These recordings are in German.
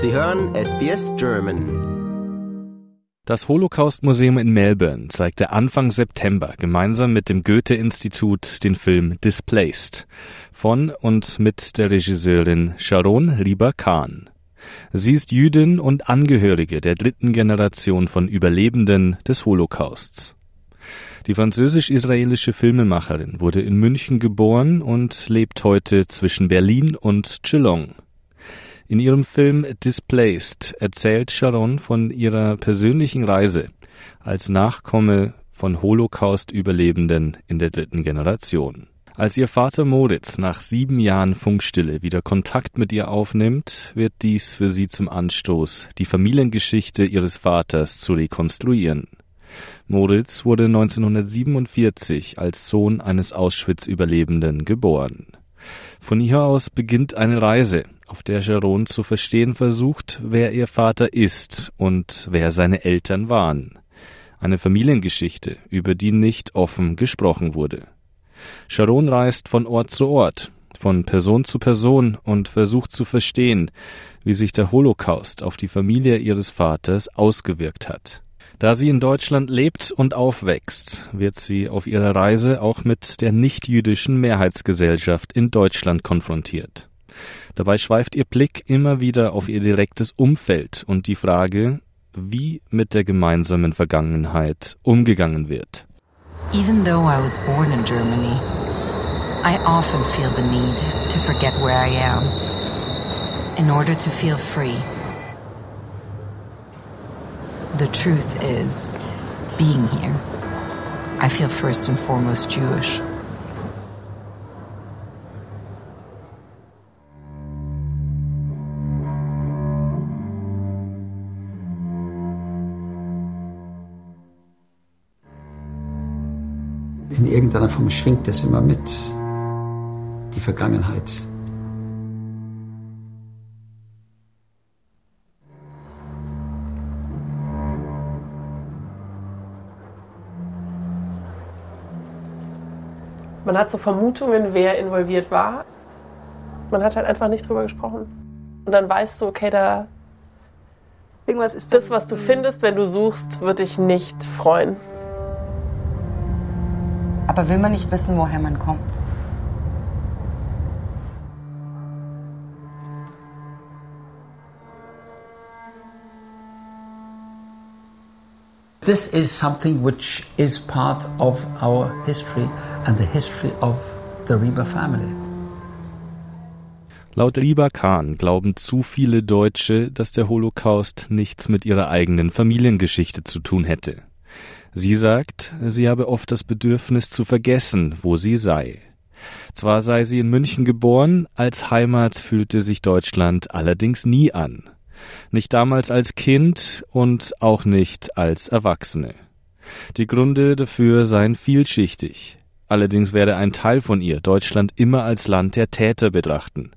Sie hören SBS German. Das Holocaust-Museum in Melbourne zeigte Anfang September gemeinsam mit dem Goethe-Institut den Film Displaced von und mit der Regisseurin Sharon Lieber-Kahn. Sie ist Jüdin und Angehörige der dritten Generation von Überlebenden des Holocausts. Die französisch-israelische Filmemacherin wurde in München geboren und lebt heute zwischen Berlin und Geelong. In ihrem Film Displaced erzählt Sharon von ihrer persönlichen Reise als Nachkomme von Holocaust-Überlebenden in der dritten Generation. Als ihr Vater Moritz nach sieben Jahren Funkstille wieder Kontakt mit ihr aufnimmt, wird dies für sie zum Anstoß, die Familiengeschichte ihres Vaters zu rekonstruieren. Moritz wurde 1947 als Sohn eines Auschwitz-Überlebenden geboren. Von hier aus beginnt eine Reise, auf der Sharon zu verstehen versucht, wer ihr Vater ist und wer seine Eltern waren. Eine Familiengeschichte, über die nicht offen gesprochen wurde. Sharon reist von Ort zu Ort, von Person zu Person und versucht zu verstehen, wie sich der Holocaust auf die Familie ihres Vaters ausgewirkt hat. Da sie in Deutschland lebt und aufwächst, wird sie auf ihrer Reise auch mit der nichtjüdischen Mehrheitsgesellschaft in Deutschland konfrontiert. Dabei schweift ihr Blick immer wieder auf ihr direktes Umfeld und die Frage, wie mit der gemeinsamen Vergangenheit umgegangen wird. Even though I was born in Germany, I often feel the need to forget where I am in order to feel free. The truth is, being here, I feel first and foremost Jewish. In irgendeiner Form schwingt das immer mit, die Vergangenheit. Man hat so Vermutungen, wer involviert war. Man hat halt einfach nicht drüber gesprochen. Und dann weißt du, okay, da. Irgendwas ist das, was du findest, wenn du suchst, wird dich nicht freuen. Aber will man nicht wissen, woher man kommt? This is something which is part of our history and the history of the Reba family. Laut Rieber Kahn glauben zu viele Deutsche, dass der Holocaust nichts mit ihrer eigenen Familiengeschichte zu tun hätte. Sie sagt, sie habe oft das Bedürfnis zu vergessen, wo sie sei. Zwar sei sie in München geboren, als Heimat fühlte sich Deutschland allerdings nie an. Nicht damals als Kind und auch nicht als Erwachsene. Die Gründe dafür seien vielschichtig. Allerdings werde ein Teil von ihr Deutschland immer als Land der Täter betrachten.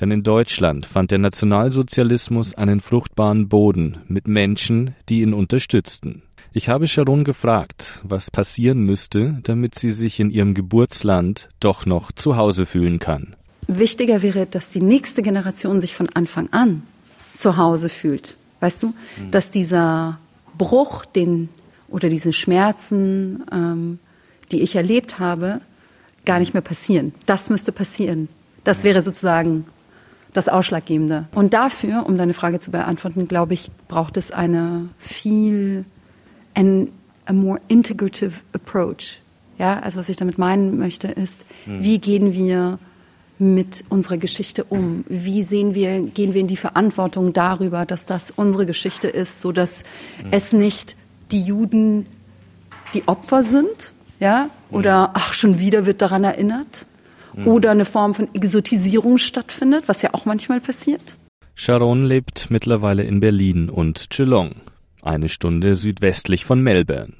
Denn in Deutschland fand der Nationalsozialismus einen fruchtbaren Boden mit Menschen, die ihn unterstützten. Ich habe Sharon gefragt, was passieren müsste, damit sie sich in ihrem Geburtsland doch noch zu Hause fühlen kann. Wichtiger wäre, dass die nächste Generation sich von Anfang an zu Hause fühlt. Weißt du, mhm. dass dieser Bruch, den oder diese Schmerzen, ähm, die ich erlebt habe, gar nicht mehr passieren. Das müsste passieren. Das wäre sozusagen das Ausschlaggebende. Und dafür, um deine Frage zu beantworten, glaube ich, braucht es eine viel an a more integrative approach. Ja, also was ich damit meinen möchte, ist, mhm. wie gehen wir mit unserer Geschichte um? Wie sehen wir, gehen wir in die Verantwortung darüber, dass das unsere Geschichte ist, so dass mhm. es nicht die Juden die Opfer sind, ja, oder ach, schon wieder wird daran erinnert, mhm. oder eine Form von Exotisierung stattfindet, was ja auch manchmal passiert. Sharon lebt mittlerweile in Berlin und Geelong eine Stunde südwestlich von Melbourne.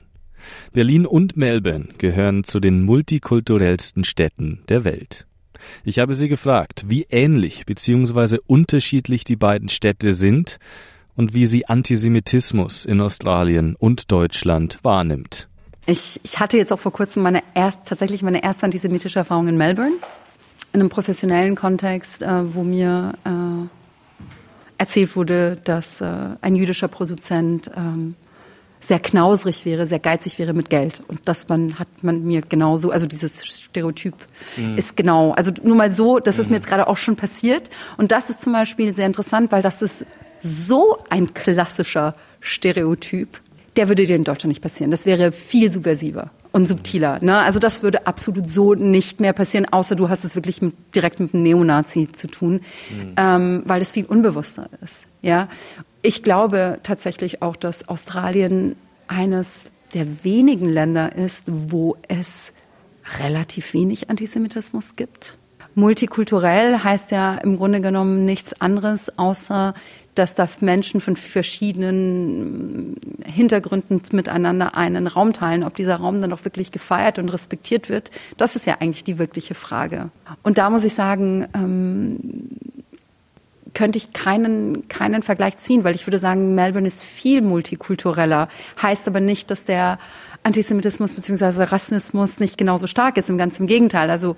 Berlin und Melbourne gehören zu den multikulturellsten Städten der Welt. Ich habe sie gefragt, wie ähnlich bzw. unterschiedlich die beiden Städte sind und wie sie Antisemitismus in Australien und Deutschland wahrnimmt. Ich, ich hatte jetzt auch vor kurzem meine erst, tatsächlich meine erste antisemitische Erfahrung in Melbourne, in einem professionellen Kontext, äh, wo mir äh, erzählt wurde, dass äh, ein jüdischer Produzent ähm, sehr knausrig wäre, sehr geizig wäre mit Geld. Und das man hat man mir genauso, also dieses Stereotyp mhm. ist genau, also nur mal so, das ist mir mhm. jetzt gerade auch schon passiert. Und das ist zum Beispiel sehr interessant, weil das ist so ein klassischer Stereotyp. Der würde dir in Deutschland nicht passieren. Das wäre viel subversiver und subtiler. Ne? Also das würde absolut so nicht mehr passieren, außer du hast es wirklich mit, direkt mit einem Neonazi zu tun, mhm. ähm, weil es viel unbewusster ist. Ja, ich glaube tatsächlich auch, dass Australien eines der wenigen Länder ist, wo es relativ wenig Antisemitismus gibt. Multikulturell heißt ja im Grunde genommen nichts anderes, außer dass da Menschen von verschiedenen Hintergründen miteinander einen Raum teilen. Ob dieser Raum dann auch wirklich gefeiert und respektiert wird, das ist ja eigentlich die wirkliche Frage. Und da muss ich sagen, ähm, könnte ich keinen, keinen Vergleich ziehen, weil ich würde sagen, Melbourne ist viel multikultureller. Heißt aber nicht, dass der Antisemitismus bzw. Rassismus nicht genauso stark ist. Im ganz im Gegenteil. Also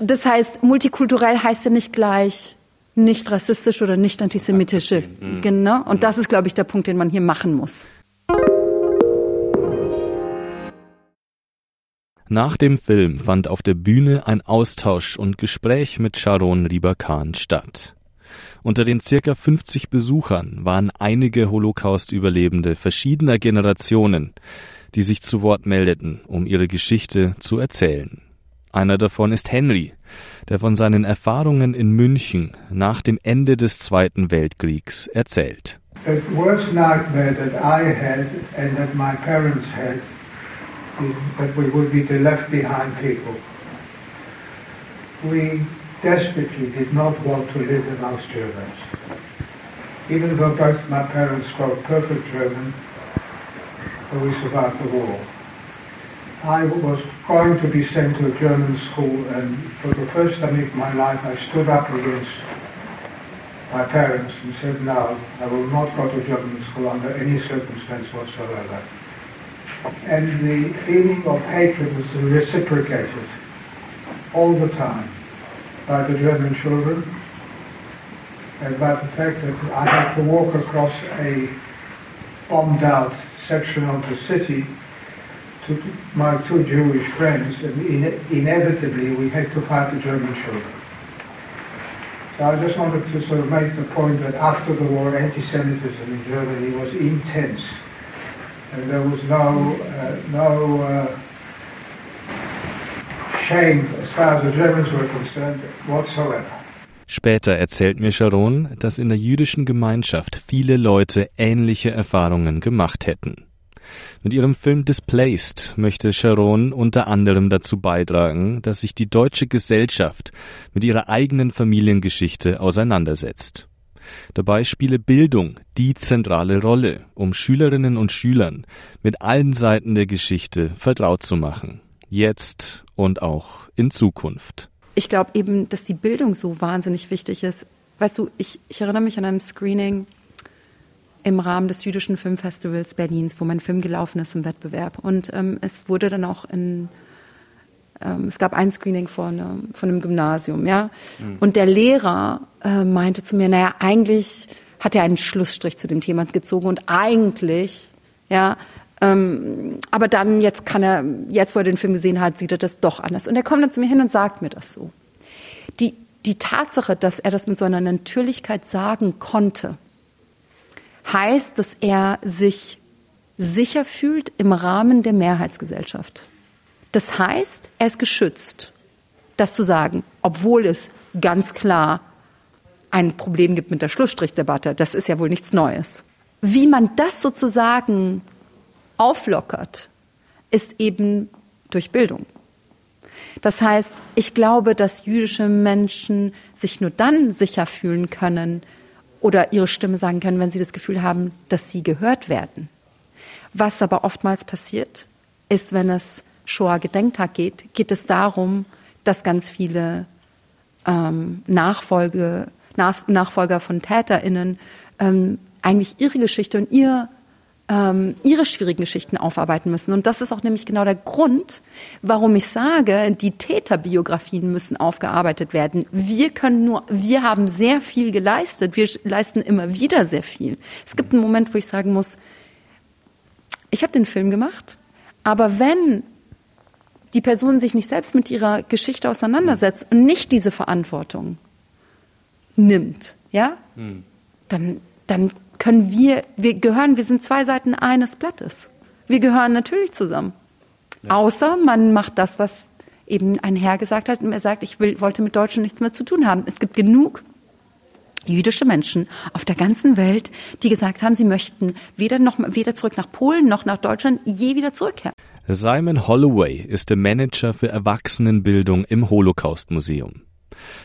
das heißt, multikulturell heißt ja nicht gleich nicht rassistisch oder nicht antisemitische. Mhm. Genau. Und das ist, glaube ich, der Punkt, den man hier machen muss. Nach dem Film fand auf der Bühne ein Austausch und Gespräch mit Sharon Ribakan statt. Unter den circa 50 Besuchern waren einige Holocaust-Überlebende verschiedener Generationen, die sich zu Wort meldeten, um ihre Geschichte zu erzählen. Einer davon ist Henry, der von seinen Erfahrungen in München nach dem Ende des Zweiten Weltkriegs erzählt. The worst nightmare that I had and that my parents had is that we would be the left behind people. We desperately did not want to live amongst Germans. Even though both my parents spoke perfect German, we survived the war. I was going to be sent to a German school, and for the first time in my life, I stood up against my parents and said, no, I will not go to German school under any circumstance whatsoever. And the feeling of hatred was reciprocated all the time by the German children and about the fact that I had to walk across a bombed out section of the city to my two Jewish friends and in, inevitably we had to fight the German children. So I just wanted to sort of make the point that after the war anti-Semitism in Germany was intense and there was no, uh, no uh, shame as far as the Germans were concerned whatsoever. Später erzählt mir Sharon, dass in der jüdischen Gemeinschaft viele Leute ähnliche Erfahrungen gemacht hätten. Mit ihrem Film Displaced möchte Sharon unter anderem dazu beitragen, dass sich die deutsche Gesellschaft mit ihrer eigenen Familiengeschichte auseinandersetzt. Dabei spiele Bildung die zentrale Rolle, um Schülerinnen und Schülern mit allen Seiten der Geschichte vertraut zu machen jetzt und auch in Zukunft. Ich glaube eben, dass die Bildung so wahnsinnig wichtig ist. Weißt du, ich, ich erinnere mich an einem Screening im Rahmen des Jüdischen Filmfestivals Berlins, wo mein Film gelaufen ist im Wettbewerb. Und ähm, es wurde dann auch in, ähm, es gab ein Screening von, von einem Gymnasium, ja. Mhm. Und der Lehrer äh, meinte zu mir, naja, eigentlich hat er einen Schlussstrich zu dem Thema gezogen und eigentlich, ja, ähm, aber dann, jetzt kann er, jetzt wo er den Film gesehen hat, sieht er das doch anders. Und er kommt dann zu mir hin und sagt mir das so. Die, die Tatsache, dass er das mit so einer Natürlichkeit sagen konnte, heißt, dass er sich sicher fühlt im Rahmen der Mehrheitsgesellschaft. Das heißt, er ist geschützt, das zu sagen, obwohl es ganz klar ein Problem gibt mit der Schlussstrichdebatte. Das ist ja wohl nichts Neues. Wie man das sozusagen auflockert, ist eben durch Bildung. Das heißt, ich glaube, dass jüdische Menschen sich nur dann sicher fühlen können oder ihre Stimme sagen können, wenn sie das Gefühl haben, dass sie gehört werden. Was aber oftmals passiert, ist, wenn es Shoah-Gedenktag geht, geht es darum, dass ganz viele ähm, Nachfolge, Nach Nachfolger von TäterInnen ähm, eigentlich ihre Geschichte und ihr ähm, ihre schwierigen Geschichten aufarbeiten müssen. Und das ist auch nämlich genau der Grund, warum ich sage, die Täterbiografien müssen aufgearbeitet werden. Wir können nur, wir haben sehr viel geleistet. Wir leisten immer wieder sehr viel. Es gibt einen Moment, wo ich sagen muss, ich habe den Film gemacht, aber wenn die Person sich nicht selbst mit ihrer Geschichte auseinandersetzt und nicht diese Verantwortung nimmt, ja, hm. dann, dann können wir, wir gehören, wir sind zwei Seiten eines Blattes. Wir gehören natürlich zusammen. Ja. Außer man macht das, was eben ein Herr gesagt hat, und er sagt, ich will, wollte mit Deutschen nichts mehr zu tun haben. Es gibt genug jüdische Menschen auf der ganzen Welt, die gesagt haben, sie möchten weder, noch, weder zurück nach Polen noch nach Deutschland je wieder zurückkehren. Simon Holloway ist der Manager für Erwachsenenbildung im Holocaust Museum.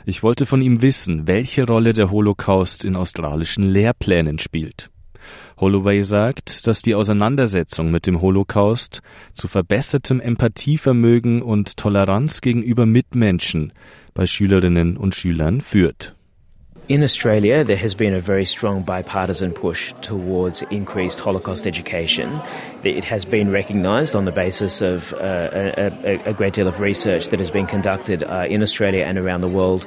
Ich wollte von ihm wissen, welche Rolle der Holocaust in australischen Lehrplänen spielt. Holloway sagt, dass die Auseinandersetzung mit dem Holocaust zu verbessertem Empathievermögen und Toleranz gegenüber Mitmenschen bei Schülerinnen und Schülern führt. In Australia, there has been a very strong bipartisan push towards increased Holocaust education. It has been recognised on the basis of uh, a, a, great deal of research that has been conducted uh, in Australia and around the world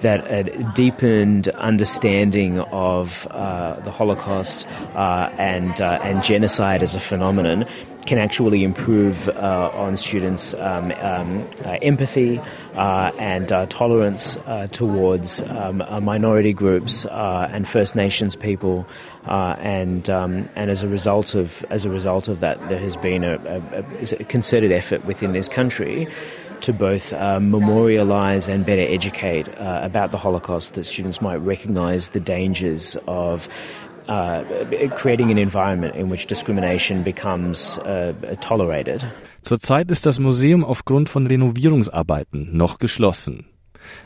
that a deepened understanding of uh, the Holocaust uh, and, uh, and genocide as a phenomenon can actually improve uh, on students' um, um, empathy and tolerance towards um, minority groups and First Nations people, and um, and as a result of as a result of that, there has been a, a, a concerted effort within this country to both uh, memorialise and better educate uh, about the Holocaust, that students might recognise the dangers of uh, creating an environment in which discrimination becomes uh, tolerated. Zurzeit ist das Museum aufgrund von Renovierungsarbeiten noch geschlossen.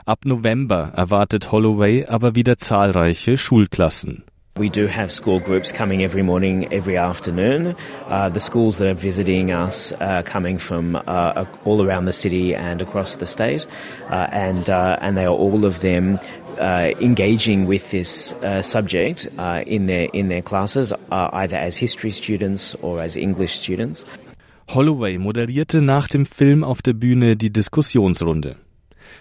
Ab November erwartet Holloway aber wieder zahlreiche Schulklassen. We do have school groups coming every morning, every afternoon. Uh, the schools that are visiting us are coming from uh, all around the city and across the state, uh, and uh, and they are all of them uh, engaging with this uh, subject uh, in their in their classes, uh, either as history students or as English students. Holloway moderierte nach dem Film auf der Bühne die Diskussionsrunde.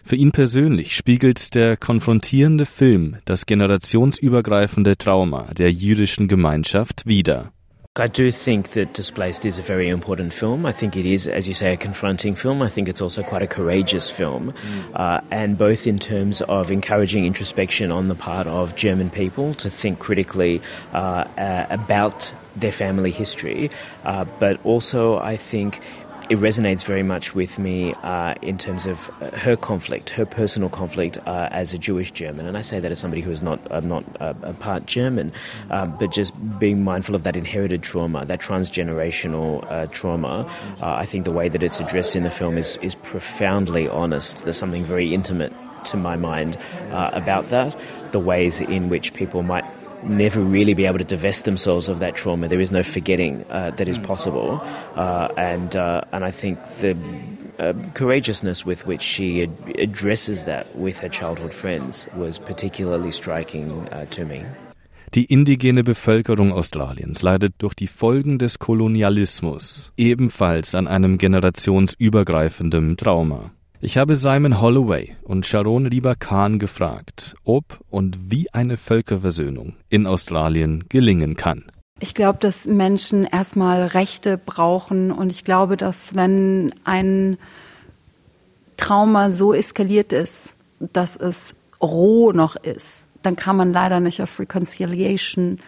Für ihn persönlich spiegelt der konfrontierende Film das generationsübergreifende Trauma der jüdischen Gemeinschaft wider. I do think that Displaced is a very important film. I think it is, as you say, a confronting film. I think it's also quite a courageous film, uh, and both in terms of encouraging introspection on the part of German people to think critically uh, uh, about their family history, uh, but also I think it resonates very much with me uh, in terms of uh, her conflict, her personal conflict uh, as a Jewish German. And I say that as somebody who is not uh, not a, a part German, um, but just being mindful of that inherited trauma, that transgenerational uh, trauma. Uh, I think the way that it's addressed in the film is is profoundly honest. There's something very intimate to my mind about that. The ways in which people might never really be able to divest themselves of that trauma. There is no forgetting uh, that is possible, uh, and uh, and I think the uh, courageousness with which she ad addresses that with her childhood friends was particularly striking uh, to me. Die indigene Bevölkerung Australiens leidet durch die Folgen des Kolonialismus ebenfalls an einem generationsübergreifenden Trauma. Ich habe Simon Holloway und Sharon Lieber Khan gefragt, ob und wie eine Völkerversöhnung in Australien gelingen kann. Ich glaube, dass Menschen erstmal Rechte brauchen und ich glaube, dass wenn ein Trauma so eskaliert ist, dass es roh noch ist, dann kann man leider nicht auf Reconciliation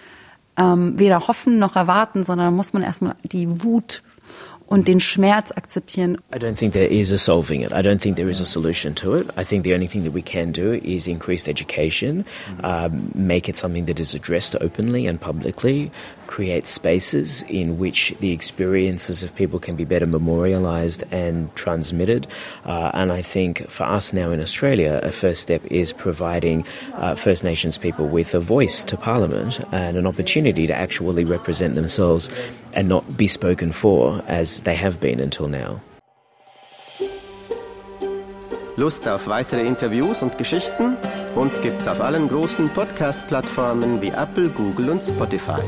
ähm, weder hoffen noch erwarten, sondern muss man erstmal die Wut und den Schmerz akzeptieren. I don't think there is a solving it. I don't think there is a solution to it. I think the only thing that we can do is increased education, um, make it something that is addressed openly and publicly, create spaces in which the experiences of people can be better memorialized and transmitted. Uh, and I think for us now in Australia, a first step is providing uh, First Nations people with a voice to Parliament and an opportunity to actually represent themselves and not be spoken for as they have been until now. Lust auf weitere Interviews und Geschichten? Uns gibt's auf allen großen Podcast-Plattformen wie Apple, Google und Spotify.